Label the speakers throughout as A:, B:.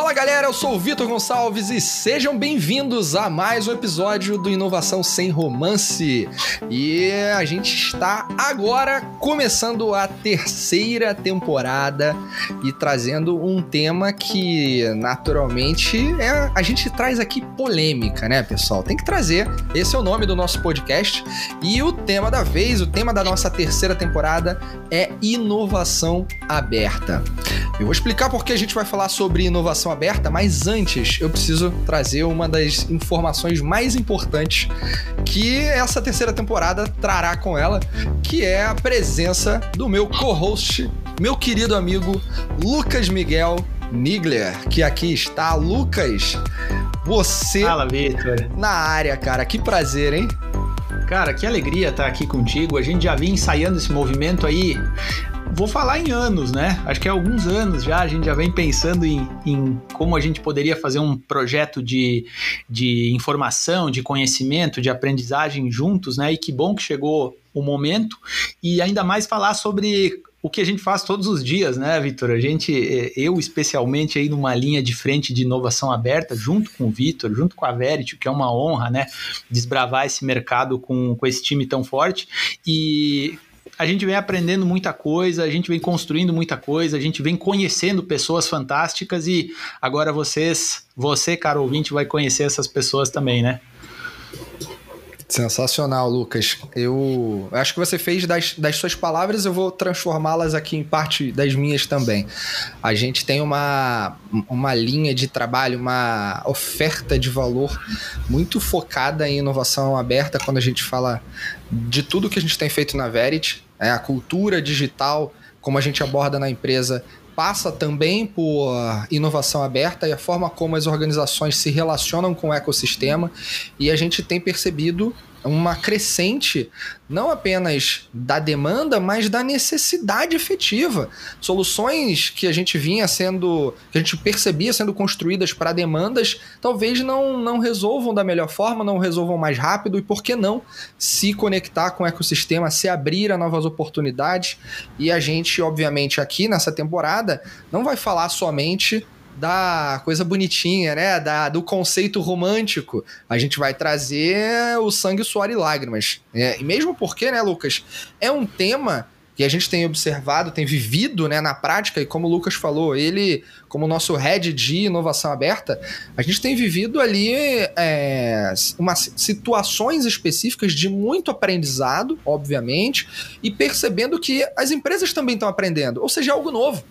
A: Fala galera, eu sou o Vitor Gonçalves e sejam bem-vindos a mais um episódio do Inovação Sem Romance. E a gente está agora começando a terceira temporada e trazendo um tema que naturalmente é, a gente traz aqui polêmica, né, pessoal? Tem que trazer. Esse é o nome do nosso podcast e o tema da vez, o tema da nossa terceira temporada é inovação aberta. Eu vou explicar por que a gente vai falar sobre inovação aberta, mas antes eu preciso trazer uma das informações mais importantes que essa terceira temporada trará com ela, que é a presença do meu co-host, meu querido amigo Lucas Miguel Nigler, que aqui está. Lucas, você
B: Fala,
A: na área, cara. Que prazer, hein?
B: Cara, que alegria estar aqui contigo. A gente já vinha ensaiando esse movimento aí vou falar em anos, né? Acho que há alguns anos já a gente já vem pensando em, em como a gente poderia fazer um projeto de, de informação, de conhecimento, de aprendizagem juntos, né? E que bom que chegou o momento e ainda mais falar sobre o que a gente faz todos os dias, né, Vitor? A gente, eh, eu especialmente aí numa linha de frente de inovação aberta, junto com o Vitor, junto com a Verit, que é uma honra, né, desbravar esse mercado com, com esse time tão forte. E a gente vem aprendendo muita coisa, a gente vem construindo muita coisa, a gente vem conhecendo pessoas fantásticas e agora vocês, você, caro ouvinte, vai conhecer essas pessoas também, né?
A: Sensacional, Lucas. Eu acho que você fez das, das suas palavras, eu vou transformá-las aqui em parte das minhas também. A gente tem uma, uma linha de trabalho, uma oferta de valor muito focada em inovação aberta quando a gente fala de tudo que a gente tem feito na Verity. É, a cultura digital, como a gente aborda na empresa, passa também por inovação aberta e a forma como as organizações se relacionam com o ecossistema. E a gente tem percebido uma crescente não apenas da demanda, mas da necessidade efetiva. Soluções que a gente vinha sendo, que a gente percebia sendo construídas para demandas, talvez não, não resolvam da melhor forma, não resolvam mais rápido, e por que não se conectar com o ecossistema, se abrir a novas oportunidades? E a gente, obviamente, aqui nessa temporada, não vai falar somente da coisa bonitinha, né? Da, do conceito romântico. A gente vai trazer o sangue, suor e lágrimas. É, e mesmo porque, né, Lucas, é um tema que a gente tem observado, tem vivido né, na prática, e como o Lucas falou, ele, como nosso head de inovação aberta, a gente tem vivido ali é, situações específicas de muito aprendizado, obviamente, e percebendo que as empresas também estão aprendendo, ou seja, é algo novo.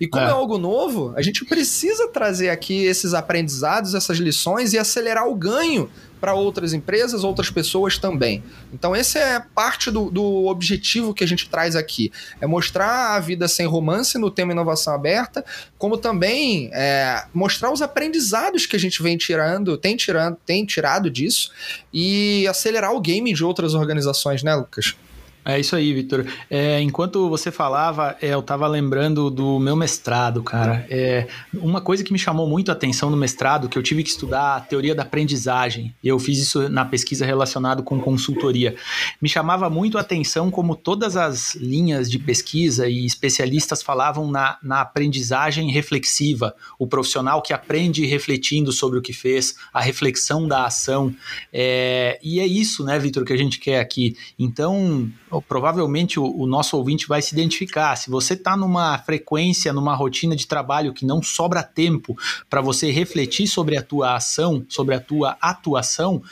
A: E como é. é. algo novo, a gente precisa trazer aqui esses aprendizados, essas lições e acelerar o ganho para outras empresas, outras pessoas também. Então, esse é parte do, do, objetivo que a gente traz aqui: é mostrar a vida sem romance no tema inovação aberta, como também é, mostrar os aprendizados que a gente vem tirando, tem tirando, tem tirado disso e acelerar o game de outras organizações, né, Lucas?
B: É isso aí, Vitor. É, enquanto você falava, é, eu estava lembrando do meu mestrado, cara. É, uma coisa que me chamou muito a atenção no mestrado, que eu tive que estudar a teoria da aprendizagem. Eu fiz isso na pesquisa relacionada com consultoria. Me chamava muito a atenção como todas as linhas de pesquisa e especialistas falavam na, na aprendizagem reflexiva, o profissional que aprende refletindo sobre o que fez, a reflexão da ação. É, e é isso, né, Vitor, que a gente quer aqui. Então, provavelmente o, o, nosso ouvinte vai se identificar. Se você está numa frequência, numa rotina de trabalho que não sobra tempo para você refletir sobre a tua ação, sobre a tua atuação,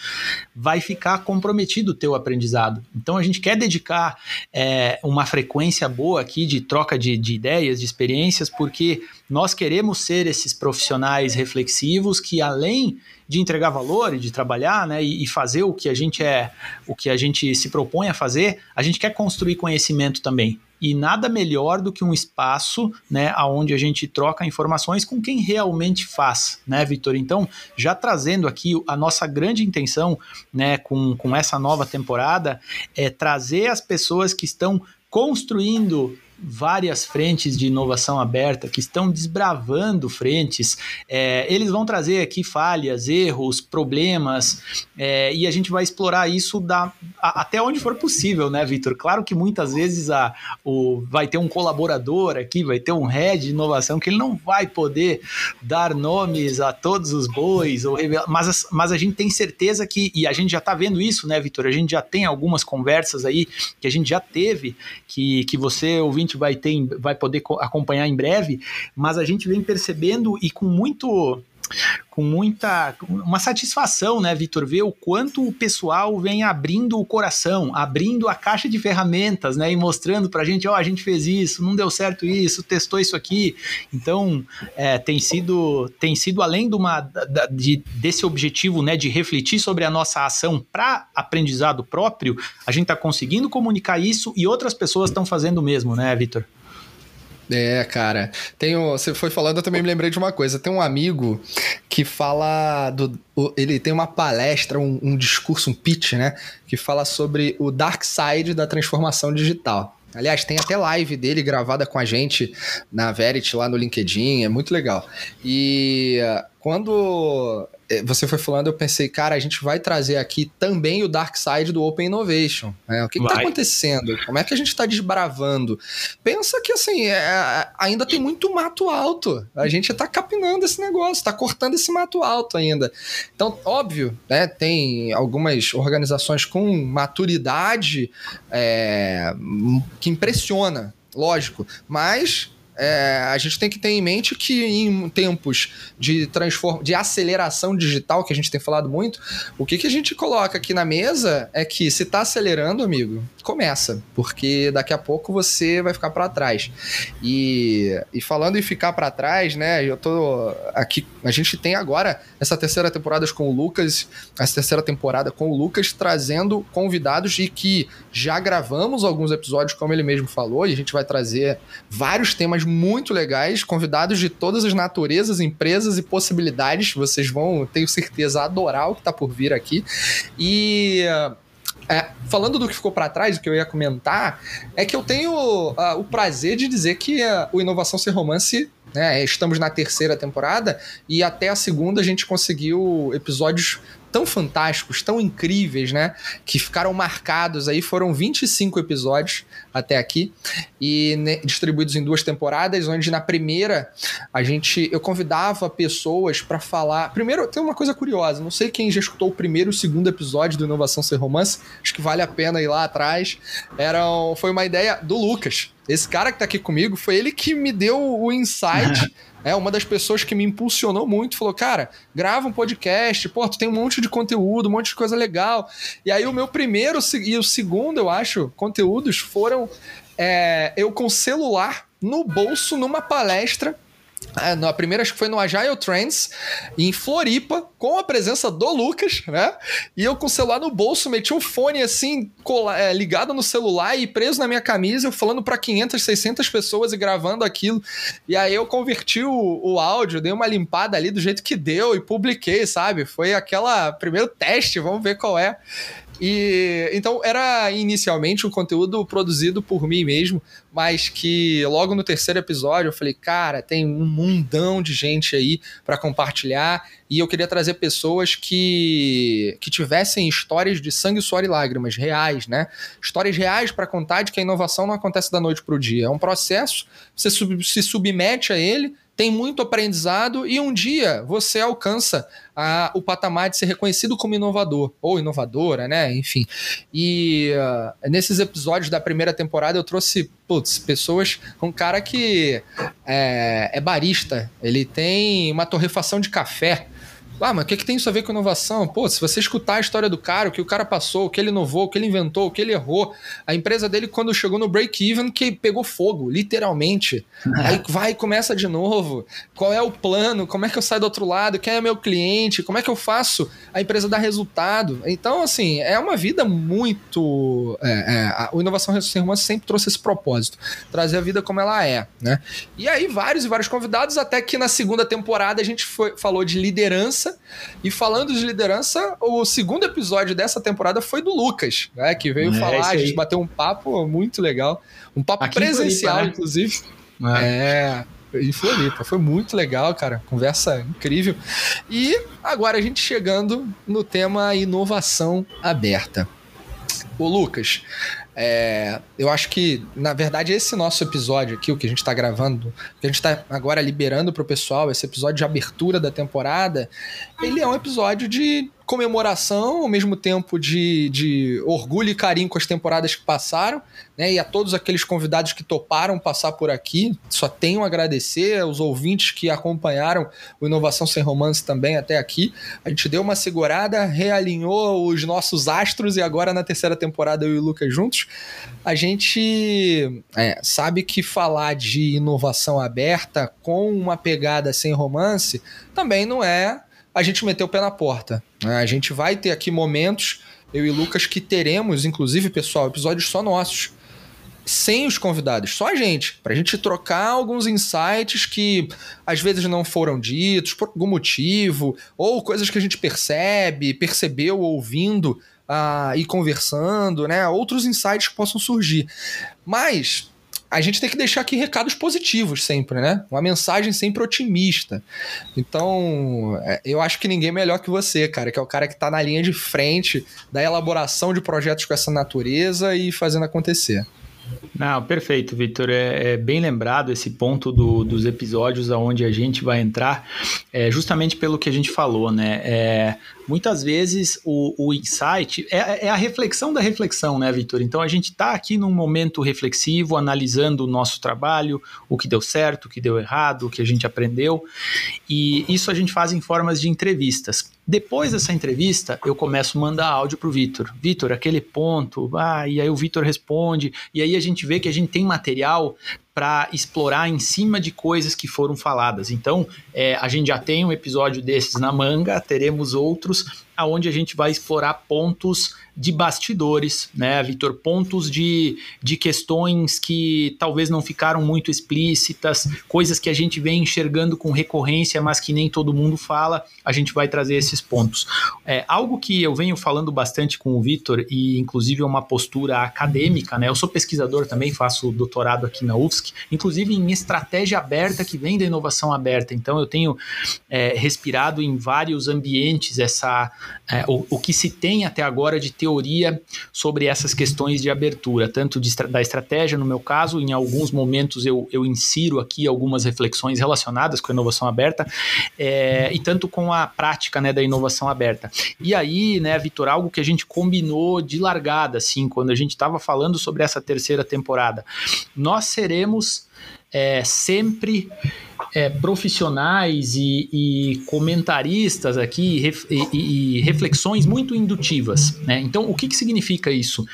B: vai ficar comprometido o teu aprendizado. Então a gente quer dedicar é, uma frequência boa aqui de troca de, de ideias, de experiências, porque nós queremos ser esses profissionais reflexivos que além de entregar valor e de trabalhar, né, e, fazer o que a gente é, o que a gente se propõe a fazer, a gente quer construir conhecimento também. E nada melhor do que um espaço, né, onde a gente troca informações com quem realmente faz, né, Vitor? Então, já trazendo aqui a nossa grande intenção, né, com, com essa nova temporada, é trazer as pessoas que estão construindo várias frentes de inovação aberta que estão desbravando frentes. É, eles vão trazer aqui falhas, erros, problemas, é, e a gente vai explorar isso da, até onde for possível, né, Vitor? Claro que muitas vezes a, o, vai ter um colaborador aqui, vai ter um head de inovação que ele não vai poder dar nomes a todos os bois, ou revelar, mas, mas a gente tem certeza que, e a gente já está vendo isso, né, Vitor? A gente já tem algumas conversas aí que a gente já teve, que, que você, ouvinte, vai ter, vai poder acompanhar em breve, mas a gente vem percebendo e com muito com muita uma satisfação, né, Vitor, ver o quanto o pessoal vem abrindo o coração, abrindo a caixa de ferramentas, né, e mostrando para a gente, ó, oh, a gente fez isso, não deu certo isso, testou isso aqui. Então, é, tem sido tem sido além de uma de, desse objetivo, né, de refletir sobre a nossa ação para aprendizado próprio, a gente está conseguindo comunicar isso e outras pessoas estão fazendo o mesmo, né, Vitor?
A: É, cara. Tenho, você foi falando, eu também me lembrei de uma coisa. Tem um amigo que fala do. Ele tem uma palestra, um, um discurso, um pitch, né? Que fala sobre o dark side da transformação digital. Aliás, tem até live dele gravada com a gente na Verity lá no LinkedIn, é muito legal. E uh, quando você foi falando, eu pensei, cara, a gente vai trazer aqui também o dark side do Open Innovation. Né? O que está acontecendo? Como é que a gente está desbravando? Pensa que assim, é, ainda tem muito mato alto. A gente está capinando esse negócio, está cortando esse mato alto ainda. Então, óbvio, né, tem algumas organizações com maturidade é, que impressiona, lógico, mas é, a gente tem que ter em mente que em tempos de, transform... de aceleração digital, que a gente tem falado muito, o que, que a gente coloca aqui na mesa é que se está acelerando, amigo, começa, porque daqui a pouco você vai ficar para trás. E, e falando em ficar para trás, né, eu tô aqui, a gente tem agora essa terceira temporada com o Lucas, essa terceira temporada com o Lucas trazendo convidados e que já gravamos alguns episódios, como ele mesmo falou, e a gente vai trazer vários temas muito legais, convidados de todas as naturezas, empresas e possibilidades. Vocês vão, tenho certeza, adorar o que está por vir aqui. E é, falando do que ficou para trás, o que eu ia comentar, é que eu tenho uh, o prazer de dizer que uh, o Inovação Sem Romance né, estamos na terceira temporada e até a segunda a gente conseguiu episódios tão fantásticos, tão incríveis, né? Que ficaram marcados aí. Foram 25 episódios até aqui e né, distribuídos em duas temporadas, onde na primeira a gente eu convidava pessoas para falar. Primeiro, tem uma coisa curiosa, não sei quem já escutou o primeiro e o segundo episódio do Inovação Sem Romance, acho que vale a pena ir lá atrás. Era, foi uma ideia do Lucas. Esse cara que tá aqui comigo foi ele que me deu o insight É uma das pessoas que me impulsionou muito, falou: "Cara, grava um podcast, pô, tu tem um monte de conteúdo, um monte de coisa legal". E aí o meu primeiro e o segundo, eu acho, conteúdos foram é, eu com celular no bolso numa palestra a primeira acho que foi no Agile Trends, em Floripa, com a presença do Lucas, né? E eu com o celular no bolso, meti um fone assim, é, ligado no celular e preso na minha camisa, eu falando para 500, 600 pessoas e gravando aquilo. E aí eu converti o, o áudio, dei uma limpada ali do jeito que deu e publiquei, sabe? Foi aquela primeiro teste, vamos ver qual é. E então era inicialmente um conteúdo produzido por mim mesmo, mas que logo no terceiro episódio eu falei, cara, tem um mundão de gente aí para compartilhar e eu queria trazer pessoas que que tivessem histórias de sangue, suor e lágrimas reais, né? Histórias reais para contar de que a inovação não acontece da noite para o dia, é um processo, você se submete a ele tem muito aprendizado e um dia você alcança a, o patamar de ser reconhecido como inovador ou inovadora, né? Enfim. E uh, nesses episódios da primeira temporada eu trouxe putz, pessoas. Um cara que é, é barista, ele tem uma torrefação de café. Ah, mas o que, que tem isso a ver com inovação? Pô, se você escutar a história do cara, o que o cara passou, o que ele inovou, o que ele inventou, o que ele errou, a empresa dele, quando chegou no break-even, que pegou fogo, literalmente. Aí vai e começa de novo. Qual é o plano? Como é que eu saio do outro lado? Quem é meu cliente? Como é que eu faço a empresa dar resultado? Então, assim, é uma vida muito. É, é, a, o Inovação Romance sempre trouxe esse propósito, trazer a vida como ela é, né? E aí, vários e vários convidados, até que na segunda temporada a gente foi, falou de liderança liderança. E falando de liderança, o segundo episódio dessa temporada foi do Lucas, né? Que veio é, falar, a gente bateu um papo muito legal. Um papo Aqui presencial, Floripa, né? inclusive. É. é em Floripa. Foi muito legal, cara. Conversa incrível. E agora a gente chegando no tema inovação aberta. Ô, Lucas, é, eu acho que, na verdade, esse nosso episódio aqui, o que a gente está gravando, que a gente está agora liberando para o pessoal, esse episódio de abertura da temporada, ele é um episódio de comemoração, ao mesmo tempo de, de orgulho e carinho com as temporadas que passaram, né? E a todos aqueles convidados que toparam passar por aqui, só tenho a agradecer aos ouvintes que acompanharam o Inovação Sem Romance também até aqui. A gente deu uma segurada, realinhou os nossos astros e agora na terceira temporada eu e o Lucas juntos, a gente é, sabe que falar de inovação aberta com uma pegada sem romance também não é a gente meter o pé na porta. Né? A gente vai ter aqui momentos, eu e Lucas, que teremos, inclusive, pessoal, episódios só nossos. Sem os convidados, só a gente, para a gente trocar alguns insights que às vezes não foram ditos por algum motivo, ou coisas que a gente percebe, percebeu ouvindo uh, e conversando, né? Outros insights que possam surgir. Mas a gente tem que deixar aqui recados positivos sempre, né? Uma mensagem sempre otimista. Então, é, eu acho que ninguém é melhor que você, cara, que é o cara que está na linha de frente da elaboração de projetos com essa natureza e fazendo acontecer.
B: Não, perfeito, Victor. É, é, bem lembrado esse ponto do, dos episódios aonde a gente vai entrar, é, justamente pelo que a gente falou, né? É, muitas vezes o, o insight é, é, a reflexão da reflexão, né, Victor? Então a gente está aqui num momento reflexivo, analisando o nosso trabalho, o que deu certo, o que deu errado, o que a gente aprendeu, e isso a gente faz em formas de entrevistas. Depois dessa entrevista, eu começo a mandar áudio pro Vitor. Vitor, aquele ponto, ah, e aí o Vitor responde, e aí a gente vê que a gente tem material para explorar em cima de coisas que foram faladas. Então, é, a gente já tem um episódio desses na manga, teremos outros aonde a gente vai explorar pontos de bastidores, né, Vitor? Pontos de, de questões que talvez não ficaram muito explícitas, coisas que a gente vem enxergando com recorrência, mas que nem todo mundo fala, a gente vai trazer esses pontos. É, algo que eu venho falando bastante com o Vitor, e inclusive é uma postura acadêmica, né? Eu sou pesquisador também, faço doutorado aqui na UFSC, inclusive em estratégia aberta que vem da inovação aberta. Então eu tenho é, respirado em vários ambientes essa é, o, o que se tem até agora de teoria sobre essas questões de abertura, tanto de, da estratégia, no meu caso, em alguns momentos eu, eu insiro aqui algumas reflexões relacionadas com a inovação aberta, é, e tanto com a prática né, da inovação aberta. E aí, né, Vitor, algo que a gente combinou de largada, assim, quando a gente estava falando sobre essa terceira temporada, nós seremos é, sempre é, profissionais e, e, comentaristas aqui e, e, reflexões muito indutivas. Né? Então, o que, que significa isso?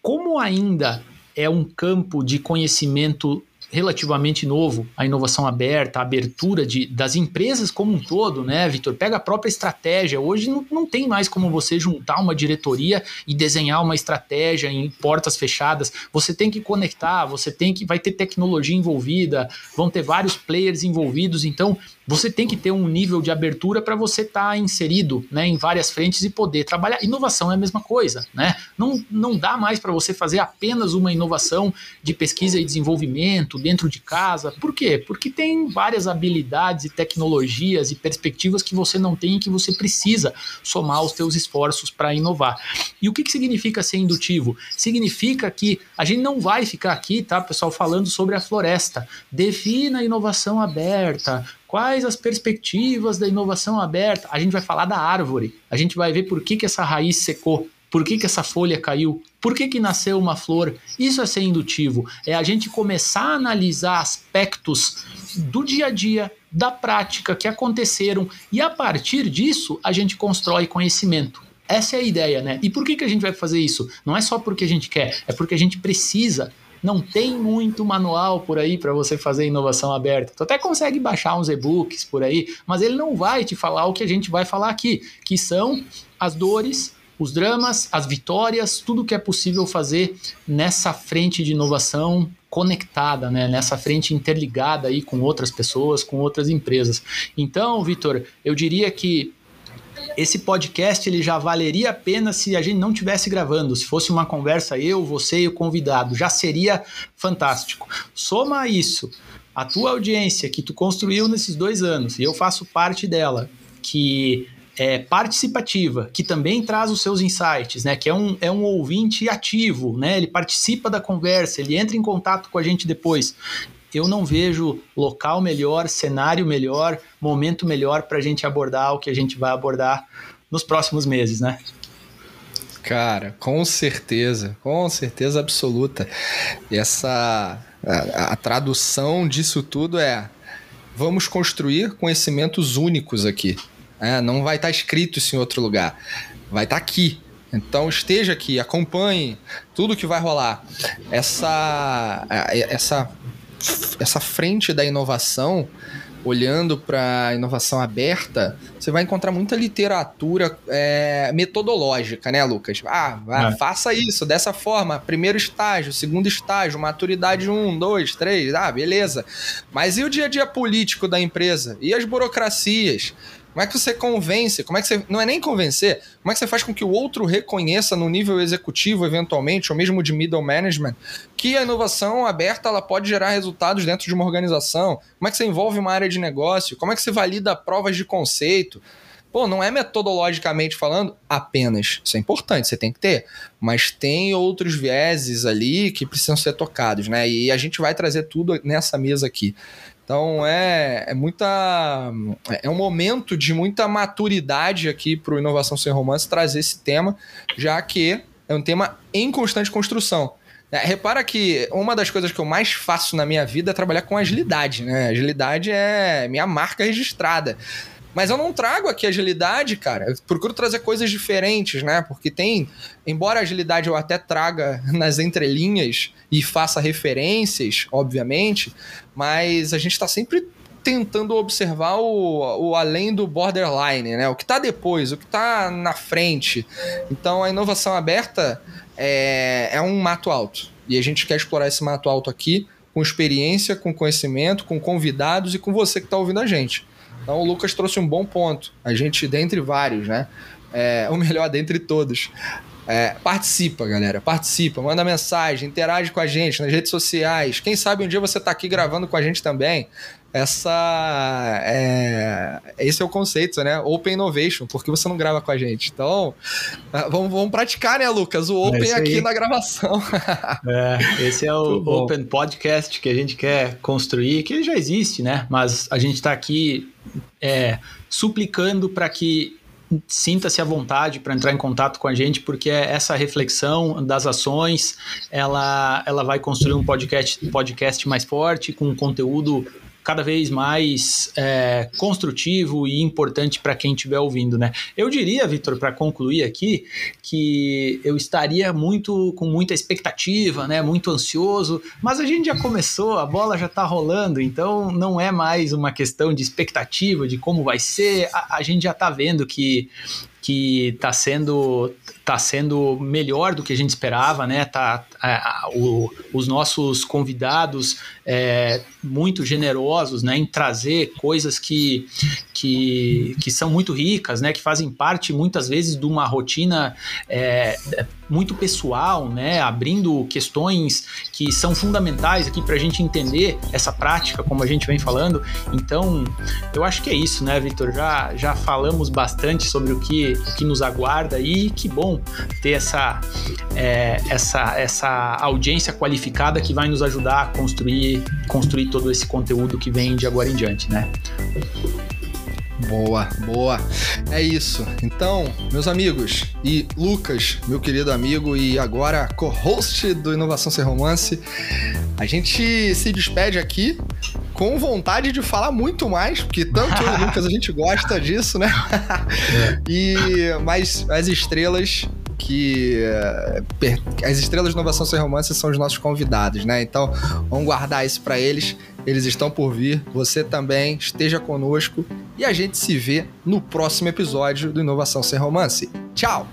B: Como ainda é um campo de conhecimento relativamente novo, a inovação aberta, a abertura de, das empresas como um todo, né, Vitor? Pega a própria estratégia. Hoje não, não tem mais como você juntar uma diretoria e desenhar uma estratégia em portas fechadas. Você tem que conectar, você tem que. Vai ter tecnologia envolvida, vão ter vários players envolvidos. Então, você tem que ter um nível de abertura para você estar tá inserido né, em várias frentes e poder trabalhar. Inovação é a mesma coisa, né? Não, não dá mais para você fazer apenas uma inovação de pesquisa e desenvolvimento dentro de casa. Por quê? Porque tem várias habilidades e tecnologias e perspectivas que você não tem e que você precisa somar os seus esforços para inovar. E o que, que significa ser indutivo? Significa que a gente não vai ficar aqui, tá, pessoal, falando sobre a floresta. Defina a inovação aberta, Quais as perspectivas da inovação aberta? A gente vai falar da árvore, a gente vai ver por que, que essa raiz secou, por que, que essa folha caiu, por que, que nasceu uma flor. Isso é ser indutivo, é a gente começar a analisar aspectos do dia a dia, da prática que aconteceram e a partir disso a gente constrói conhecimento. Essa é a ideia, né? E por que, que a gente vai fazer isso? Não é só porque a gente quer, é porque a gente precisa não tem muito manual por aí para você fazer inovação aberta. Tu até consegue baixar uns e-books por aí, mas ele não vai te falar o que a gente vai falar aqui, que são as dores, os dramas, as vitórias, tudo que é possível fazer nessa frente de inovação conectada, né? nessa frente interligada aí com outras pessoas, com outras empresas. Então, Vitor, eu diria que esse podcast ele já valeria a pena se a gente não tivesse gravando, se fosse uma conversa eu, você e o convidado, já seria fantástico. Soma isso, a tua audiência que tu construiu nesses dois anos, e eu faço parte dela, que é, participativa, que também traz os seus insights, né? Que é um, é um ouvinte ativo, né? Ele participa da conversa, ele entra em contato com a gente depois. Eu não vejo local melhor, cenário melhor, momento melhor para a gente abordar o que a gente vai abordar nos próximos meses, né?
A: Cara, com certeza, com certeza absoluta. Essa a, a tradução disso tudo é vamos construir conhecimentos únicos aqui. É, não vai estar tá escrito isso em outro lugar. Vai estar tá aqui. Então esteja aqui, acompanhe tudo que vai rolar. Essa, essa, essa frente da inovação olhando para a inovação aberta, você vai encontrar muita literatura é, metodológica, né, Lucas? Ah, é. faça isso dessa forma. Primeiro estágio, segundo estágio, maturidade 1, 2, 3, ah, beleza. Mas e o dia a dia político da empresa? E as burocracias? Como é que você convence? Como é que você. Não é nem convencer, como é que você faz com que o outro reconheça no nível executivo, eventualmente, ou mesmo de middle management, que a inovação aberta ela pode gerar resultados dentro de uma organização? Como é que você envolve uma área de negócio? Como é que você valida provas de conceito? Pô, não é metodologicamente falando apenas. Isso é importante, você tem que ter. Mas tem outros vieses ali que precisam ser tocados, né? E a gente vai trazer tudo nessa mesa aqui. Então é, é muita. É um momento de muita maturidade aqui para o Inovação Sem Romance trazer esse tema, já que é um tema em constante construção. É, repara que uma das coisas que eu mais faço na minha vida é trabalhar com agilidade, né? Agilidade é minha marca registrada. Mas eu não trago aqui agilidade, cara. Eu procuro trazer coisas diferentes, né? Porque tem. Embora a agilidade eu até traga nas entrelinhas e faça referências, obviamente, mas a gente está sempre tentando observar o, o além do borderline, né? O que está depois, o que está na frente. Então a inovação aberta é, é um mato alto. E a gente quer explorar esse mato alto aqui com experiência, com conhecimento, com convidados e com você que está ouvindo a gente. Então o Lucas trouxe um bom ponto. A gente, dentre vários, né? É, o melhor dentre todos. É, participa, galera. Participa, manda mensagem, interage com a gente nas redes sociais. Quem sabe um dia você está aqui gravando com a gente também. Essa. É, esse é o conceito, né? Open Innovation, porque você não grava com a gente. Então, ah, vamos, vamos praticar, né, Lucas? O Open é aqui na gravação.
B: é, esse é o Open Podcast que a gente quer construir, que ele já existe, né? Mas a gente está aqui é, suplicando para que sinta-se à vontade para entrar em contato com a gente, porque essa reflexão das ações, ela, ela vai construir um podcast, podcast mais forte, com conteúdo cada vez mais é, construtivo e importante para quem estiver ouvindo, né? Eu diria, Vitor, para concluir aqui, que eu estaria muito com muita expectativa, né? Muito ansioso, mas a gente já começou, a bola já está rolando, então não é mais uma questão de expectativa de como vai ser. A, a gente já está vendo que que está sendo tá sendo melhor do que a gente esperava, né? Tá, a, a, o, os nossos convidados é, muito generosos, né, em trazer coisas que, que, que são muito ricas, né, que fazem parte muitas vezes de uma rotina é, muito pessoal, né, abrindo questões que são fundamentais aqui para a gente entender essa prática, como a gente vem falando. Então, eu acho que é isso, né, Vitor? Já, já falamos bastante sobre o que, o que nos aguarda e que bom ter essa, é, essa, essa audiência qualificada que vai nos ajudar a construir, construir todo esse conteúdo que vem de agora em diante, né?
A: Boa, boa. É isso. Então, meus amigos e Lucas, meu querido amigo e agora co-host do Inovação Sem Romance, a gente se despede aqui com vontade de falar muito mais, porque tanto eu e Lucas a gente gosta disso, né? E mas as estrelas que uh, as estrelas de inovação sem romance são os nossos convidados, né? Então, vamos guardar isso para eles. Eles estão por vir. Você também esteja conosco e a gente se vê no próximo episódio do Inovação sem Romance. Tchau.